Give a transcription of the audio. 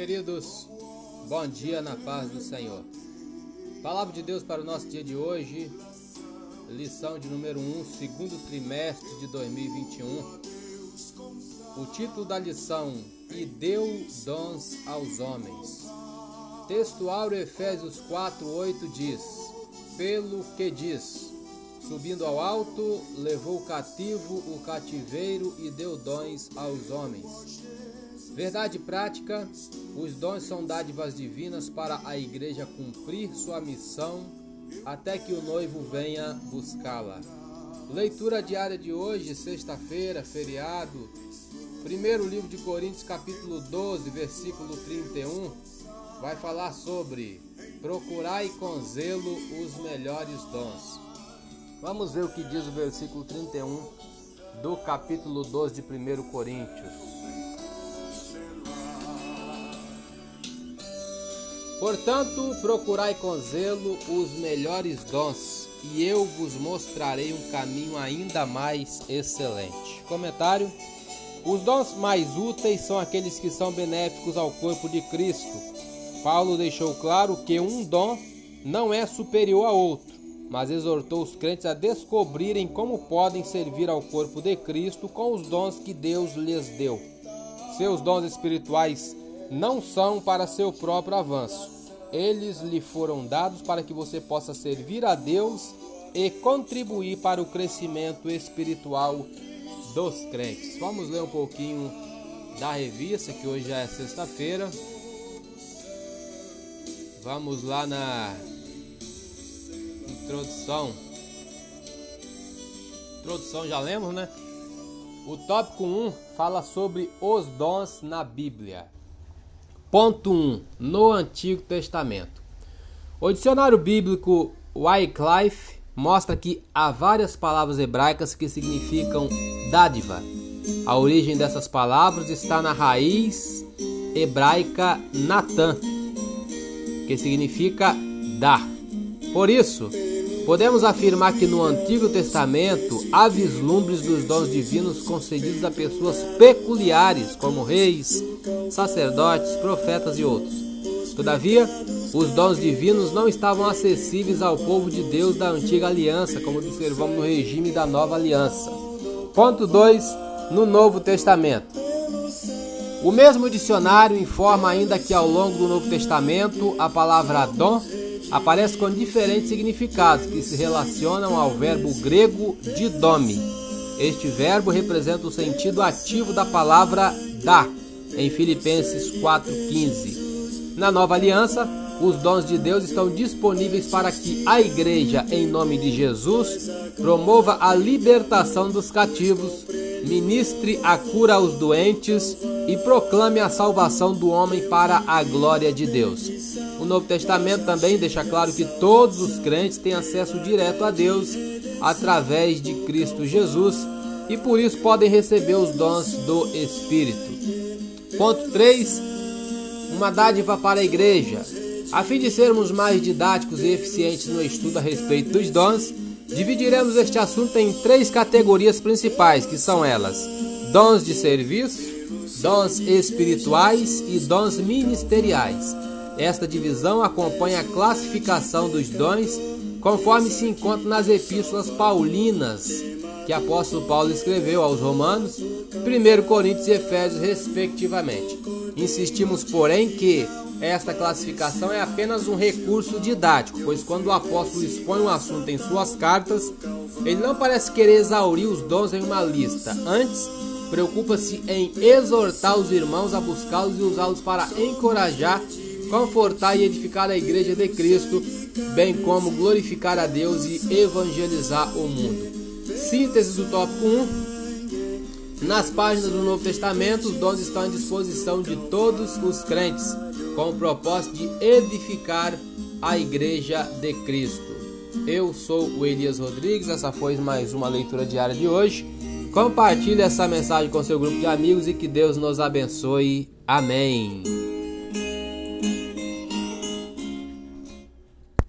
Queridos, bom dia na paz do Senhor. Palavra de Deus para o nosso dia de hoje, lição de número 1, segundo trimestre de 2021. O título da lição: E deu dons aos homens. Textual Efésios 4, 8 diz: Pelo que diz, subindo ao alto, levou cativo o cativeiro e deu dons aos homens. Verdade prática: os dons são dádivas divinas para a igreja cumprir sua missão até que o noivo venha buscá-la. Leitura diária de hoje, sexta-feira, feriado. Primeiro livro de Coríntios, capítulo 12, versículo 31, vai falar sobre procurai com zelo os melhores dons. Vamos ver o que diz o versículo 31 do capítulo 12 de 1 Coríntios. Portanto, procurai com zelo os melhores dons, e eu vos mostrarei um caminho ainda mais excelente. Comentário: Os dons mais úteis são aqueles que são benéficos ao corpo de Cristo. Paulo deixou claro que um dom não é superior a outro, mas exortou os crentes a descobrirem como podem servir ao corpo de Cristo com os dons que Deus lhes deu. Seus dons espirituais não são para seu próprio avanço. Eles lhe foram dados para que você possa servir a Deus e contribuir para o crescimento espiritual dos crentes. Vamos ler um pouquinho da revista, que hoje é sexta-feira. Vamos lá na introdução. Introdução já lemos, né? O tópico 1 fala sobre os dons na Bíblia. Ponto 1. No Antigo Testamento. O dicionário bíblico Wycliffe mostra que há várias palavras hebraicas que significam dádiva. A origem dessas palavras está na raiz hebraica Natan, que significa dar. Por isso, Podemos afirmar que no Antigo Testamento há vislumbres dos dons divinos concedidos a pessoas peculiares, como reis, sacerdotes, profetas e outros. Todavia, os dons divinos não estavam acessíveis ao povo de Deus da antiga aliança, como observamos no regime da nova aliança. Ponto 2. No Novo Testamento. O mesmo dicionário informa ainda que ao longo do Novo Testamento a palavra dom aparece com diferentes significados que se relacionam ao verbo grego didome. Este verbo representa o sentido ativo da palavra dar, em Filipenses 4,15. Na nova aliança, os dons de Deus estão disponíveis para que a igreja, em nome de Jesus, promova a libertação dos cativos, ministre a cura aos doentes e proclame a salvação do homem para a glória de Deus. Novo Testamento também deixa claro que todos os crentes têm acesso direto a Deus através de Cristo Jesus e por isso podem receber os dons do Espírito. Ponto 3. Uma dádiva para a igreja. A fim de sermos mais didáticos e eficientes no estudo a respeito dos dons, dividiremos este assunto em três categorias principais, que são elas: dons de serviço, dons espirituais e dons ministeriais. Esta divisão acompanha a classificação dos dons conforme se encontra nas epístolas paulinas que apóstolo Paulo escreveu aos Romanos, 1 Coríntios e Efésios, respectivamente. Insistimos, porém, que esta classificação é apenas um recurso didático, pois quando o apóstolo expõe um assunto em suas cartas, ele não parece querer exaurir os dons em uma lista. Antes, preocupa-se em exortar os irmãos a buscá-los e usá-los para encorajar confortar e edificar a igreja de Cristo, bem como glorificar a Deus e evangelizar o mundo. Síntese do tópico 1. Nas páginas do Novo Testamento, os dons estão à disposição de todos os crentes, com o propósito de edificar a igreja de Cristo. Eu sou o Elias Rodrigues, essa foi mais uma leitura diária de hoje. Compartilhe essa mensagem com seu grupo de amigos e que Deus nos abençoe. Amém.